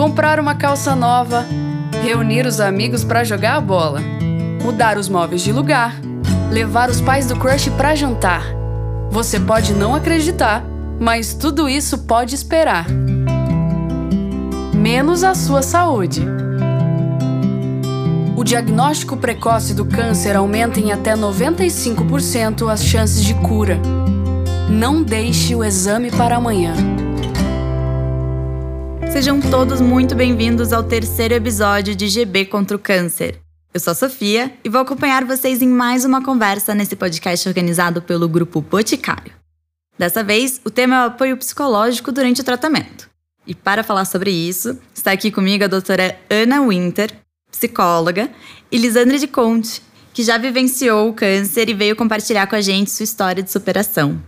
comprar uma calça nova, reunir os amigos para jogar a bola, mudar os móveis de lugar, levar os pais do crush para jantar. Você pode não acreditar, mas tudo isso pode esperar. Menos a sua saúde. O diagnóstico precoce do câncer aumenta em até 95% as chances de cura. Não deixe o exame para amanhã. Sejam todos muito bem-vindos ao terceiro episódio de GB contra o Câncer. Eu sou a Sofia e vou acompanhar vocês em mais uma conversa nesse podcast organizado pelo Grupo Boticário. Dessa vez, o tema é o apoio psicológico durante o tratamento. E para falar sobre isso, está aqui comigo a doutora Ana Winter, psicóloga, e Lisandra de Conte, que já vivenciou o câncer e veio compartilhar com a gente sua história de superação.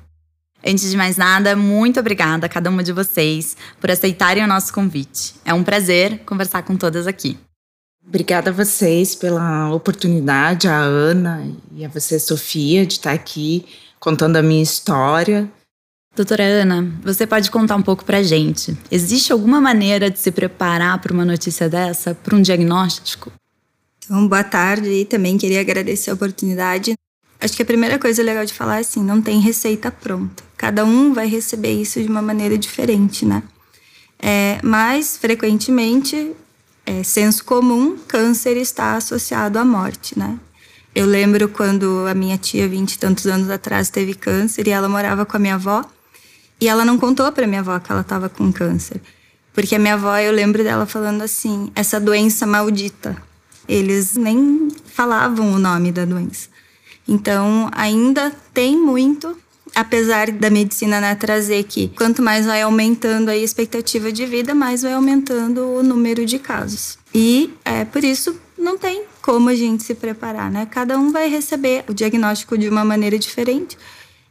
Antes de mais nada, muito obrigada a cada uma de vocês por aceitarem o nosso convite. É um prazer conversar com todas aqui. Obrigada a vocês pela oportunidade, a Ana e a você, Sofia, de estar aqui contando a minha história. Doutora Ana, você pode contar um pouco pra gente? Existe alguma maneira de se preparar para uma notícia dessa, para um diagnóstico? Então, boa tarde e também queria agradecer a oportunidade. Acho que a primeira coisa legal de falar é assim, não tem receita pronta. Cada um vai receber isso de uma maneira diferente, né? É, mas, frequentemente, é senso comum, câncer está associado à morte, né? Eu lembro quando a minha tia, vinte e tantos anos atrás, teve câncer e ela morava com a minha avó. E ela não contou para minha avó que ela estava com câncer. Porque a minha avó, eu lembro dela falando assim: essa doença maldita. Eles nem falavam o nome da doença. Então, ainda tem muito, apesar da medicina né, trazer que quanto mais vai aumentando a expectativa de vida, mais vai aumentando o número de casos. E é por isso não tem como a gente se preparar, né? Cada um vai receber o diagnóstico de uma maneira diferente.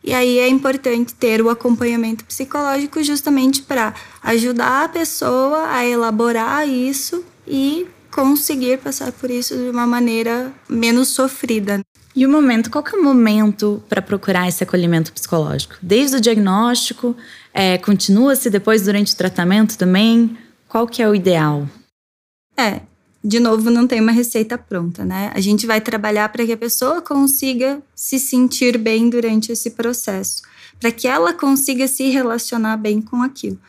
E aí é importante ter o acompanhamento psicológico justamente para ajudar a pessoa a elaborar isso e conseguir passar por isso de uma maneira menos sofrida. E o momento, qual que é o momento para procurar esse acolhimento psicológico? Desde o diagnóstico, é, continua-se depois durante o tratamento também? Qual que é o ideal? É, de novo, não tem uma receita pronta, né? A gente vai trabalhar para que a pessoa consiga se sentir bem durante esse processo, para que ela consiga se relacionar bem com aquilo.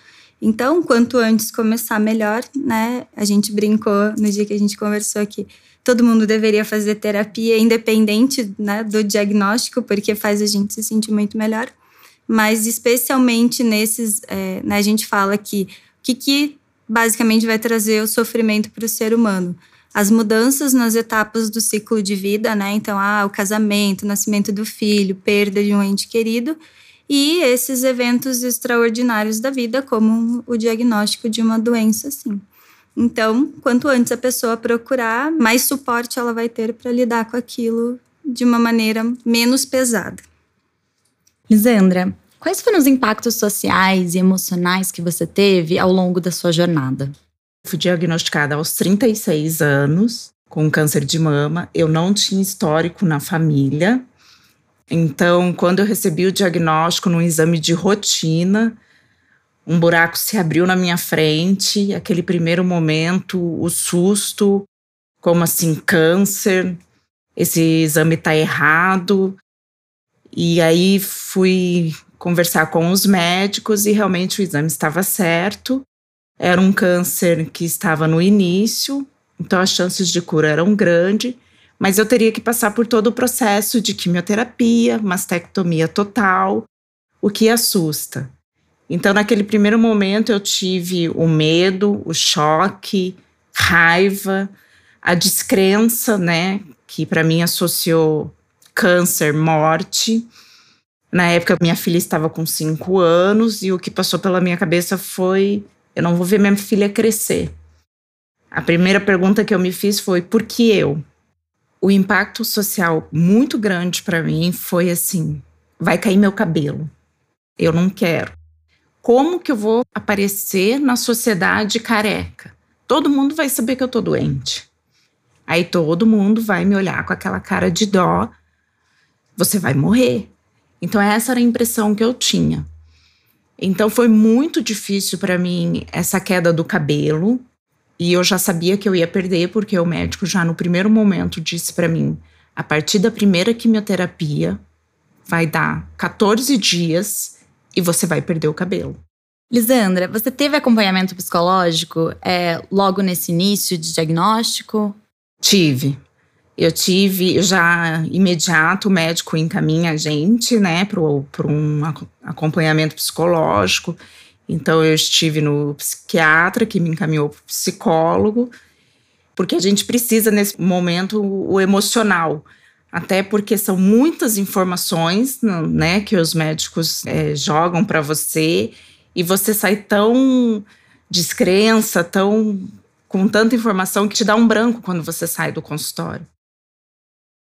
Então, quanto antes começar, melhor, né? A gente brincou no dia que a gente conversou aqui todo mundo deveria fazer terapia independente né, do diagnóstico, porque faz a gente se sentir muito melhor. Mas especialmente nesses, é, né, a gente fala que o que, que basicamente vai trazer o sofrimento para o ser humano? As mudanças nas etapas do ciclo de vida, né? Então, ah, o casamento, o nascimento do filho, perda de um ente querido, e esses eventos extraordinários da vida, como o diagnóstico de uma doença, assim. Então, quanto antes a pessoa procurar, mais suporte ela vai ter para lidar com aquilo de uma maneira menos pesada. Lisandra, quais foram os impactos sociais e emocionais que você teve ao longo da sua jornada? Fui diagnosticada aos 36 anos com câncer de mama. Eu não tinha histórico na família. Então, quando eu recebi o diagnóstico num exame de rotina, um buraco se abriu na minha frente, aquele primeiro momento, o susto, como assim, câncer, esse exame tá errado. E aí fui conversar com os médicos e realmente o exame estava certo. Era um câncer que estava no início, então as chances de cura eram grandes, mas eu teria que passar por todo o processo de quimioterapia, mastectomia total, o que assusta. Então, naquele primeiro momento, eu tive o medo, o choque, raiva, a descrença, né, que para mim associou câncer, morte. Na época, minha filha estava com cinco anos e o que passou pela minha cabeça foi: eu não vou ver minha filha crescer. A primeira pergunta que eu me fiz foi: por que eu? O impacto social muito grande para mim foi assim: vai cair meu cabelo. Eu não quero. Como que eu vou aparecer na sociedade careca? Todo mundo vai saber que eu tô doente. Aí todo mundo vai me olhar com aquela cara de dó. Você vai morrer. Então essa era a impressão que eu tinha. Então foi muito difícil para mim essa queda do cabelo. E eu já sabia que eu ia perder, porque o médico já no primeiro momento disse para mim: a partir da primeira quimioterapia, vai dar 14 dias e você vai perder o cabelo. Lisandra, você teve acompanhamento psicológico é, logo nesse início de diagnóstico? Tive. Eu tive já imediato, o médico encaminha a gente, né, para um acompanhamento psicológico. Então eu estive no psiquiatra que me encaminhou para o psicólogo, porque a gente precisa nesse momento o emocional, até porque são muitas informações, né, que os médicos é, jogam para você e você sai tão descrença, tão com tanta informação que te dá um branco quando você sai do consultório.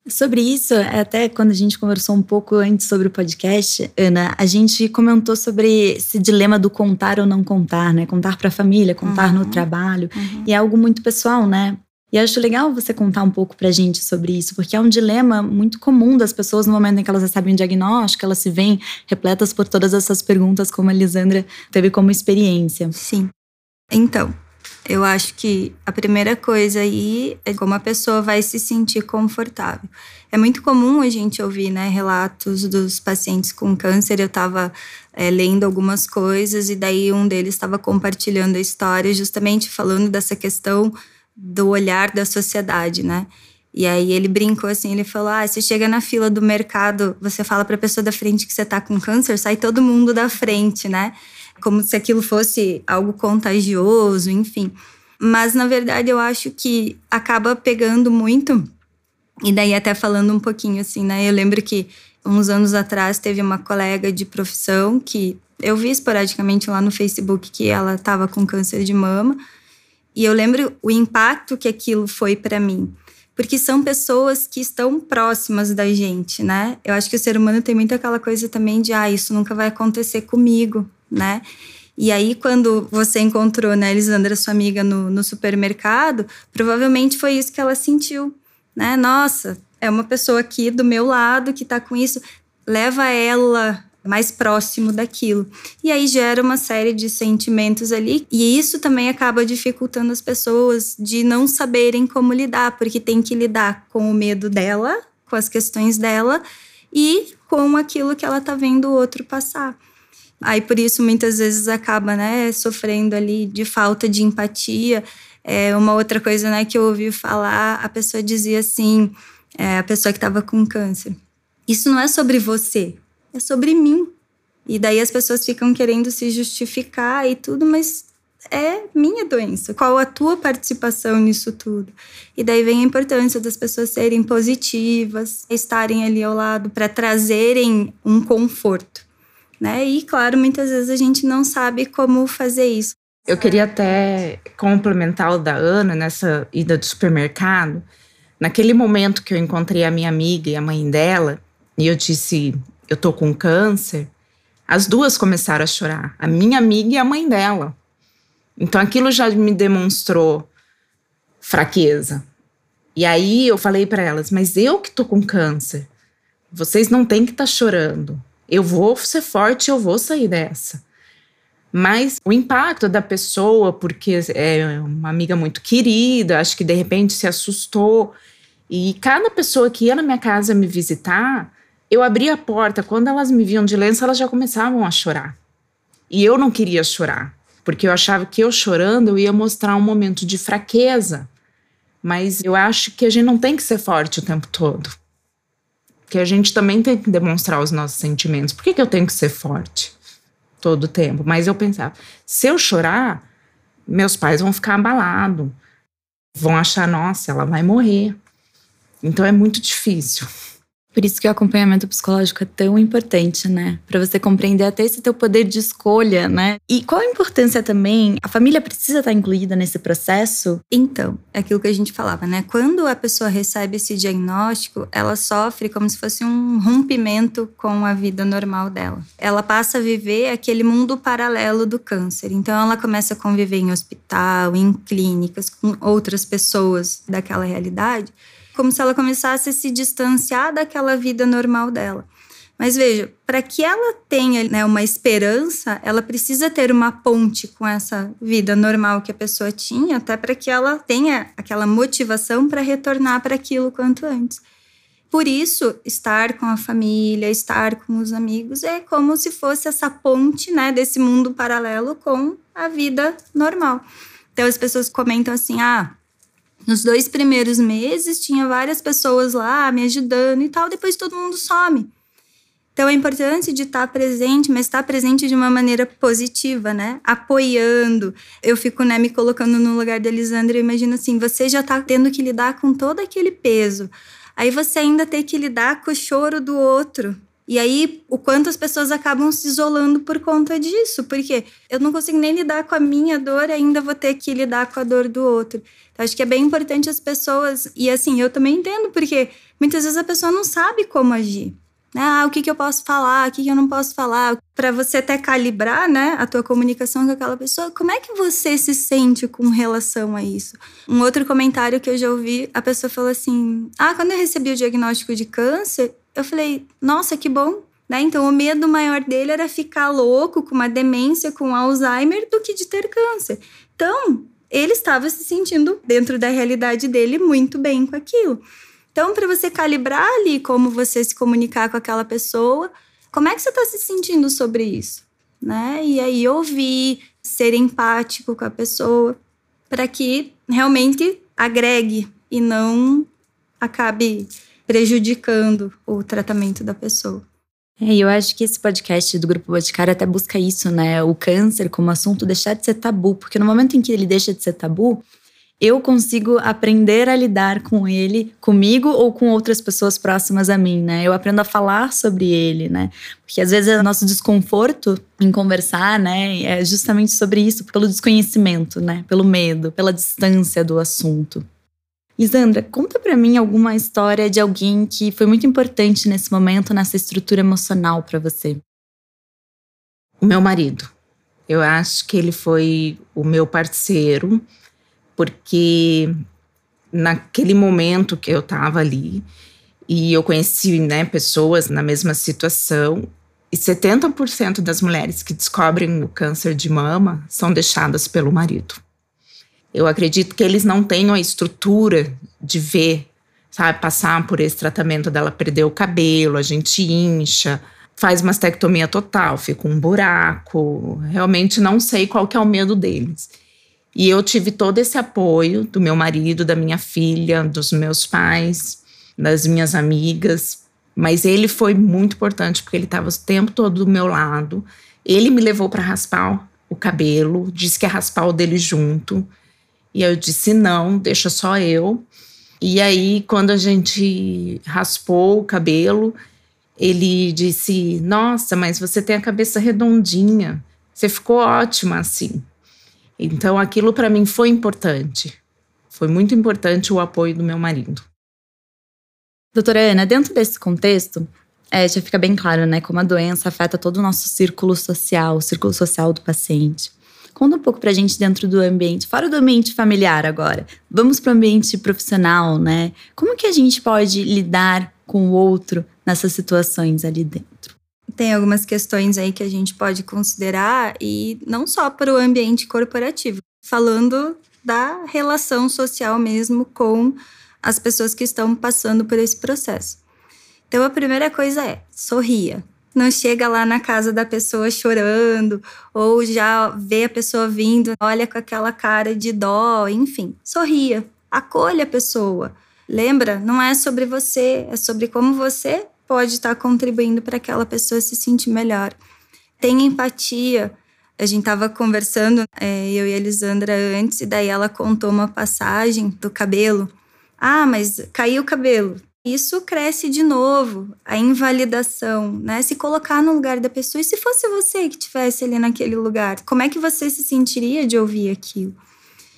Sobre isso, até quando a gente conversou um pouco antes sobre o podcast, Ana, a gente comentou sobre esse dilema do contar ou não contar, né? Contar para a família, contar uhum. no trabalho. Uhum. E é algo muito pessoal, né? E acho legal você contar um pouco pra gente sobre isso, porque é um dilema muito comum das pessoas no momento em que elas recebem um diagnóstico, elas se veem repletas por todas essas perguntas, como a Lisandra teve como experiência. Sim. Então, eu acho que a primeira coisa aí é como a pessoa vai se sentir confortável. É muito comum a gente ouvir né, relatos dos pacientes com câncer. Eu estava é, lendo algumas coisas e daí um deles estava compartilhando a história, justamente falando dessa questão do olhar da sociedade, né? E aí ele brincou assim, ele falou: "Ah, você chega na fila do mercado, você fala para a pessoa da frente que você tá com câncer, sai todo mundo da frente, né? Como se aquilo fosse algo contagioso, enfim. Mas na verdade eu acho que acaba pegando muito. E daí até falando um pouquinho assim, né? Eu lembro que uns anos atrás teve uma colega de profissão que eu vi esporadicamente lá no Facebook que ela estava com câncer de mama e eu lembro o impacto que aquilo foi para mim. Porque são pessoas que estão próximas da gente, né? Eu acho que o ser humano tem muito aquela coisa também de, ah, isso nunca vai acontecer comigo, né? E aí, quando você encontrou, né, Elisandra, sua amiga, no, no supermercado, provavelmente foi isso que ela sentiu, né? Nossa, é uma pessoa aqui do meu lado que tá com isso. Leva ela mais próximo daquilo. E aí gera uma série de sentimentos ali, e isso também acaba dificultando as pessoas de não saberem como lidar, porque tem que lidar com o medo dela, com as questões dela e com aquilo que ela tá vendo o outro passar. Aí por isso muitas vezes acaba, né, sofrendo ali de falta de empatia. É uma outra coisa, né, que eu ouvi falar, a pessoa dizia assim, é, a pessoa que estava com câncer. Isso não é sobre você, é sobre mim. E daí as pessoas ficam querendo se justificar e tudo, mas é minha doença. Qual a tua participação nisso tudo? E daí vem a importância das pessoas serem positivas, estarem ali ao lado para trazerem um conforto, né? E claro, muitas vezes a gente não sabe como fazer isso. Eu queria até complementar o da Ana nessa ida do supermercado. Naquele momento que eu encontrei a minha amiga e a mãe dela, e eu disse: eu tô com câncer, as duas começaram a chorar, a minha amiga e a mãe dela. Então aquilo já me demonstrou fraqueza. E aí eu falei para elas: "Mas eu que tô com câncer. Vocês não têm que estar tá chorando. Eu vou ser forte, eu vou sair dessa." Mas o impacto da pessoa, porque é uma amiga muito querida, acho que de repente se assustou. E cada pessoa que ia na minha casa me visitar, eu abria a porta, quando elas me viam de lenço, elas já começavam a chorar. E eu não queria chorar, porque eu achava que eu chorando eu ia mostrar um momento de fraqueza. Mas eu acho que a gente não tem que ser forte o tempo todo. Que a gente também tem que demonstrar os nossos sentimentos. Por que, que eu tenho que ser forte todo o tempo? Mas eu pensava, se eu chorar, meus pais vão ficar abalados. Vão achar, nossa, ela vai morrer. Então é muito difícil. Por isso que o acompanhamento psicológico é tão importante, né? Para você compreender até esse teu poder de escolha, né? E qual a importância também? A família precisa estar incluída nesse processo? Então, é aquilo que a gente falava, né? Quando a pessoa recebe esse diagnóstico, ela sofre como se fosse um rompimento com a vida normal dela. Ela passa a viver aquele mundo paralelo do câncer. Então, ela começa a conviver em hospital, em clínicas, com outras pessoas daquela realidade como se ela começasse a se distanciar daquela vida normal dela. Mas veja, para que ela tenha né, uma esperança, ela precisa ter uma ponte com essa vida normal que a pessoa tinha, até para que ela tenha aquela motivação para retornar para aquilo quanto antes. Por isso, estar com a família, estar com os amigos é como se fosse essa ponte, né, desse mundo paralelo com a vida normal. Então as pessoas comentam assim: "Ah, nos dois primeiros meses tinha várias pessoas lá me ajudando e tal, depois todo mundo some". Então é importante de estar presente, mas estar presente de uma maneira positiva, né? Apoiando. Eu fico, né, me colocando no lugar da Elisandra e imagino assim, você já está tendo que lidar com todo aquele peso. Aí você ainda tem que lidar com o choro do outro. E aí, o quanto as pessoas acabam se isolando por conta disso, porque eu não consigo nem lidar com a minha dor, ainda vou ter que lidar com a dor do outro. Então, acho que é bem importante as pessoas, e assim, eu também entendo, porque muitas vezes a pessoa não sabe como agir. Ah, o que, que eu posso falar, o que, que eu não posso falar, para você até calibrar, né, a tua comunicação com aquela pessoa. Como é que você se sente com relação a isso? Um outro comentário que eu já ouvi, a pessoa falou assim: "Ah, quando eu recebi o diagnóstico de câncer, eu falei: "Nossa, que bom". Né? Então, o medo maior dele era ficar louco com uma demência, com Alzheimer, do que de ter câncer. Então, ele estava se sentindo dentro da realidade dele muito bem com aquilo. Então, para você calibrar ali como você se comunicar com aquela pessoa, como é que você está se sentindo sobre isso? Né? E aí ouvir, ser empático com a pessoa, para que realmente agregue e não acabe prejudicando o tratamento da pessoa. É, eu acho que esse podcast do Grupo Boticário até busca isso, né? O câncer como assunto deixar de ser tabu, porque no momento em que ele deixa de ser tabu, eu consigo aprender a lidar com ele, comigo ou com outras pessoas próximas a mim, né? Eu aprendo a falar sobre ele, né? Porque às vezes é o nosso desconforto em conversar, né, é justamente sobre isso, pelo desconhecimento, né? Pelo medo, pela distância do assunto. Lisandra, conta para mim alguma história de alguém que foi muito importante nesse momento, nessa estrutura emocional para você. O meu marido. Eu acho que ele foi o meu parceiro porque naquele momento que eu estava ali e eu conheci né, pessoas na mesma situação e 70% das mulheres que descobrem o câncer de mama são deixadas pelo marido. Eu acredito que eles não tenham a estrutura de ver, sabe, passar por esse tratamento dela perder o cabelo, a gente incha, faz mastectomia total, fica um buraco. Realmente não sei qual que é o medo deles. E eu tive todo esse apoio do meu marido, da minha filha, dos meus pais, das minhas amigas. Mas ele foi muito importante porque ele estava o tempo todo do meu lado. Ele me levou para raspar o cabelo, disse que ia raspar o dele junto. E eu disse: não, deixa só eu. E aí, quando a gente raspou o cabelo, ele disse: Nossa, mas você tem a cabeça redondinha. Você ficou ótima assim. Então aquilo para mim foi importante. Foi muito importante o apoio do meu marido. Doutora Ana, dentro desse contexto, é, já fica bem claro, né, como a doença afeta todo o nosso círculo social, o círculo social do paciente. Conta um pouco pra gente dentro do ambiente, fora do ambiente familiar agora. Vamos para o ambiente profissional, né? Como que a gente pode lidar com o outro nessas situações ali dentro? Tem algumas questões aí que a gente pode considerar e não só para o ambiente corporativo, falando da relação social mesmo com as pessoas que estão passando por esse processo. Então a primeira coisa é sorria. Não chega lá na casa da pessoa chorando ou já vê a pessoa vindo, olha com aquela cara de dó, enfim, sorria. Acolha a pessoa. Lembra, não é sobre você, é sobre como você pode estar contribuindo para aquela pessoa se sentir melhor. Tenha empatia. A gente estava conversando, é, eu e a Elisandra antes, e daí ela contou uma passagem do cabelo. Ah, mas caiu o cabelo. Isso cresce de novo, a invalidação, né? Se colocar no lugar da pessoa. E se fosse você que estivesse ali naquele lugar, como é que você se sentiria de ouvir aquilo?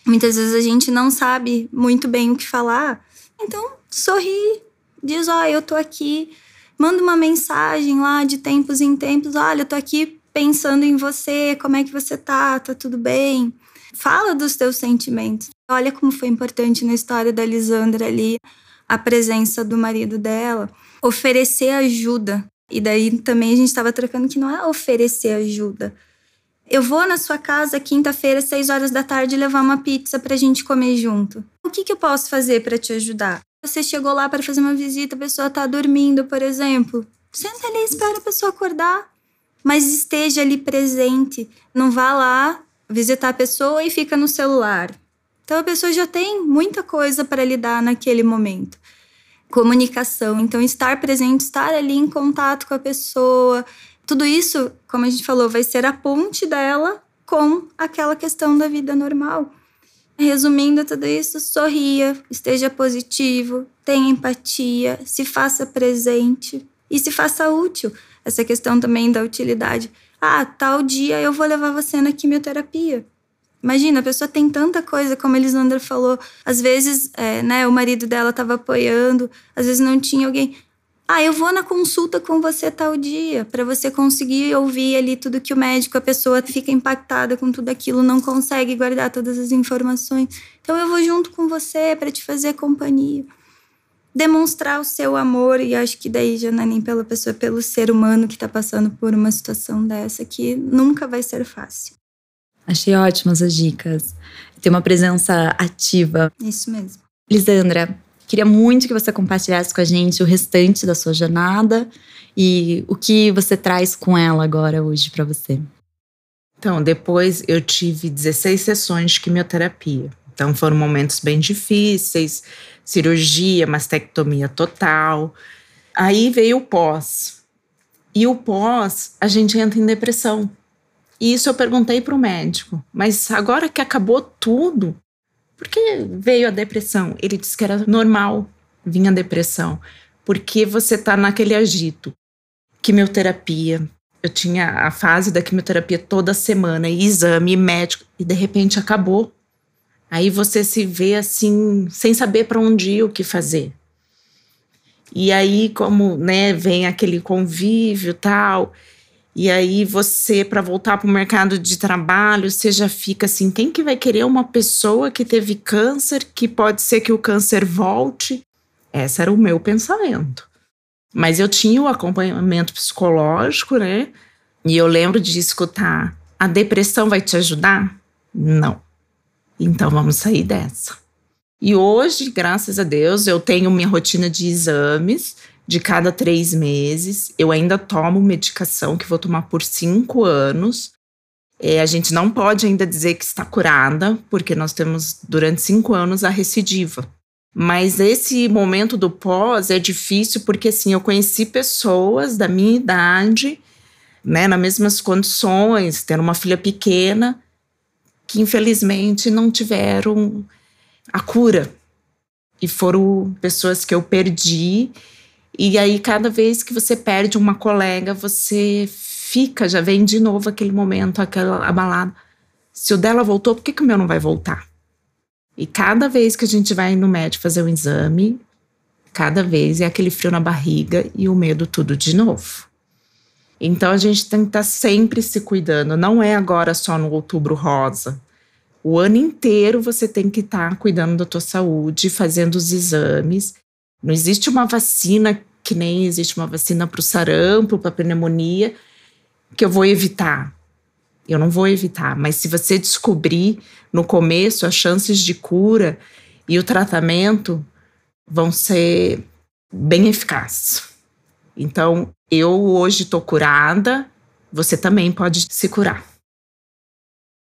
Muitas vezes a gente não sabe muito bem o que falar. Então, sorri, diz: Ó, oh, eu tô aqui manda uma mensagem lá de tempos em tempos, olha, eu tô aqui pensando em você, como é que você tá? Tá tudo bem? Fala dos teus sentimentos. Olha como foi importante na história da Lisandra ali a presença do marido dela, oferecer ajuda. E daí também a gente estava trocando que não é oferecer ajuda. Eu vou na sua casa quinta-feira, seis horas da tarde, levar uma pizza para a gente comer junto. O que, que eu posso fazer para te ajudar? Você chegou lá para fazer uma visita, a pessoa está dormindo, por exemplo. Senta ali, espera a pessoa acordar. Mas esteja ali presente. Não vá lá visitar a pessoa e fica no celular. Então a pessoa já tem muita coisa para lidar naquele momento. Comunicação, então estar presente, estar ali em contato com a pessoa. Tudo isso, como a gente falou, vai ser a ponte dela com aquela questão da vida normal. Resumindo tudo isso, sorria, esteja positivo, tenha empatia, se faça presente e se faça útil. Essa questão também da utilidade. Ah, tal dia eu vou levar você na quimioterapia. Imagina, a pessoa tem tanta coisa, como a Elisandra falou. Às vezes, é, né, o marido dela estava apoiando, às vezes não tinha alguém. Ah, eu vou na consulta com você tal dia, para você conseguir ouvir ali tudo que o médico, a pessoa fica impactada com tudo aquilo, não consegue guardar todas as informações. Então eu vou junto com você para te fazer companhia. Demonstrar o seu amor, e acho que daí já não é nem pela pessoa, é pelo ser humano que está passando por uma situação dessa, que nunca vai ser fácil. Achei ótimas as dicas. Tem uma presença ativa. Isso mesmo. Lisandra, Queria muito que você compartilhasse com a gente o restante da sua jornada e o que você traz com ela agora hoje para você. Então, depois eu tive 16 sessões de quimioterapia. Então, foram momentos bem difíceis, cirurgia, mastectomia total. Aí veio o pós. E o pós, a gente entra em depressão. E isso eu perguntei para o médico. Mas agora que acabou tudo, por que veio a depressão? Ele disse que era normal vinha a depressão, porque você está naquele agito. Quimioterapia. Eu tinha a fase da quimioterapia toda semana, exame médico, e de repente acabou. Aí você se vê assim, sem saber para onde ir, o que fazer. E aí, como né, vem aquele convívio tal, e aí você, para voltar para o mercado de trabalho, você já fica assim: quem que vai querer uma pessoa que teve câncer, que pode ser que o câncer volte? Esse era o meu pensamento. Mas eu tinha o acompanhamento psicológico, né? E eu lembro de escutar: a depressão vai te ajudar? Não. Então vamos sair dessa. E hoje, graças a Deus, eu tenho minha rotina de exames de cada três meses. Eu ainda tomo medicação que vou tomar por cinco anos. É, a gente não pode ainda dizer que está curada, porque nós temos durante cinco anos a recidiva. Mas esse momento do pós é difícil porque assim eu conheci pessoas da minha idade, né, nas mesmas condições, tendo uma filha pequena, que infelizmente não tiveram a cura. E foram pessoas que eu perdi e aí, cada vez que você perde uma colega, você fica, já vem de novo aquele momento, aquela abalada. Se o dela voltou, por que, que o meu não vai voltar? E cada vez que a gente vai no médico fazer um exame, cada vez é aquele frio na barriga e o medo tudo de novo. Então a gente tem que estar tá sempre se cuidando, não é agora só no outubro rosa. O ano inteiro você tem que estar tá cuidando da tua saúde, fazendo os exames. Não existe uma vacina que nem existe uma vacina para o sarampo, para a pneumonia, que eu vou evitar. Eu não vou evitar, mas se você descobrir no começo as chances de cura e o tratamento vão ser bem eficazes. Então, eu hoje estou curada, você também pode se curar.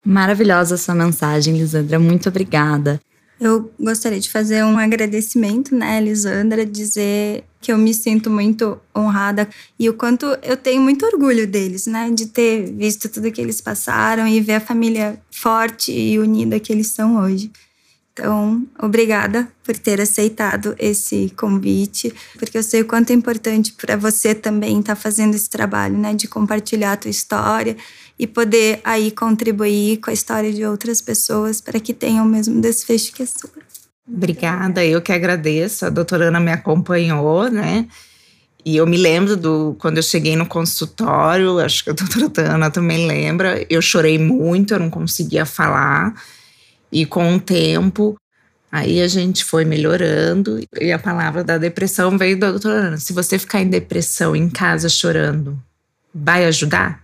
Maravilhosa sua mensagem, Lisandra. Muito obrigada. Eu gostaria de fazer um agradecimento, né, Lisandra, dizer que eu me sinto muito honrada e o quanto eu tenho muito orgulho deles, né, de ter visto tudo que eles passaram e ver a família forte e unida que eles são hoje. Então, obrigada por ter aceitado esse convite, porque eu sei o quanto é importante para você também estar tá fazendo esse trabalho, né, de compartilhar a tua história e poder aí contribuir com a história de outras pessoas para que tenham o mesmo desfecho que a sua. Obrigada, eu que agradeço. A doutora Ana me acompanhou, né? E eu me lembro do quando eu cheguei no consultório, acho que a doutora Ana também lembra, eu chorei muito, eu não conseguia falar. E com o tempo, Aí a gente foi melhorando e a palavra da depressão veio da doutora Ana. Se você ficar em depressão em casa chorando, vai ajudar?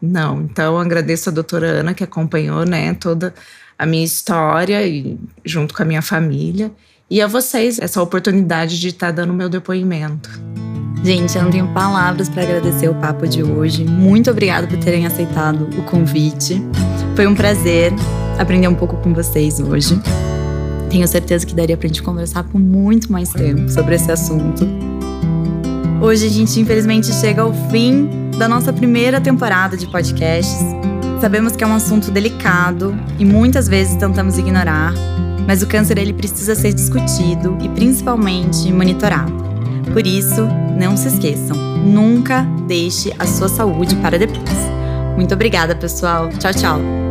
Não. Então agradeço a doutora Ana que acompanhou, né, toda a minha história e junto com a minha família e a vocês essa oportunidade de estar tá dando meu depoimento. Gente, eu não tenho palavras para agradecer o papo de hoje. Muito obrigada por terem aceitado o convite. Foi um prazer aprender um pouco com vocês hoje. Tenho certeza que daria pra gente conversar por muito mais tempo sobre esse assunto. Hoje a gente infelizmente chega ao fim da nossa primeira temporada de podcasts. Sabemos que é um assunto delicado e muitas vezes tentamos ignorar, mas o câncer ele precisa ser discutido e principalmente monitorado. Por isso, não se esqueçam, nunca deixe a sua saúde para depois. Muito obrigada, pessoal. Tchau, tchau.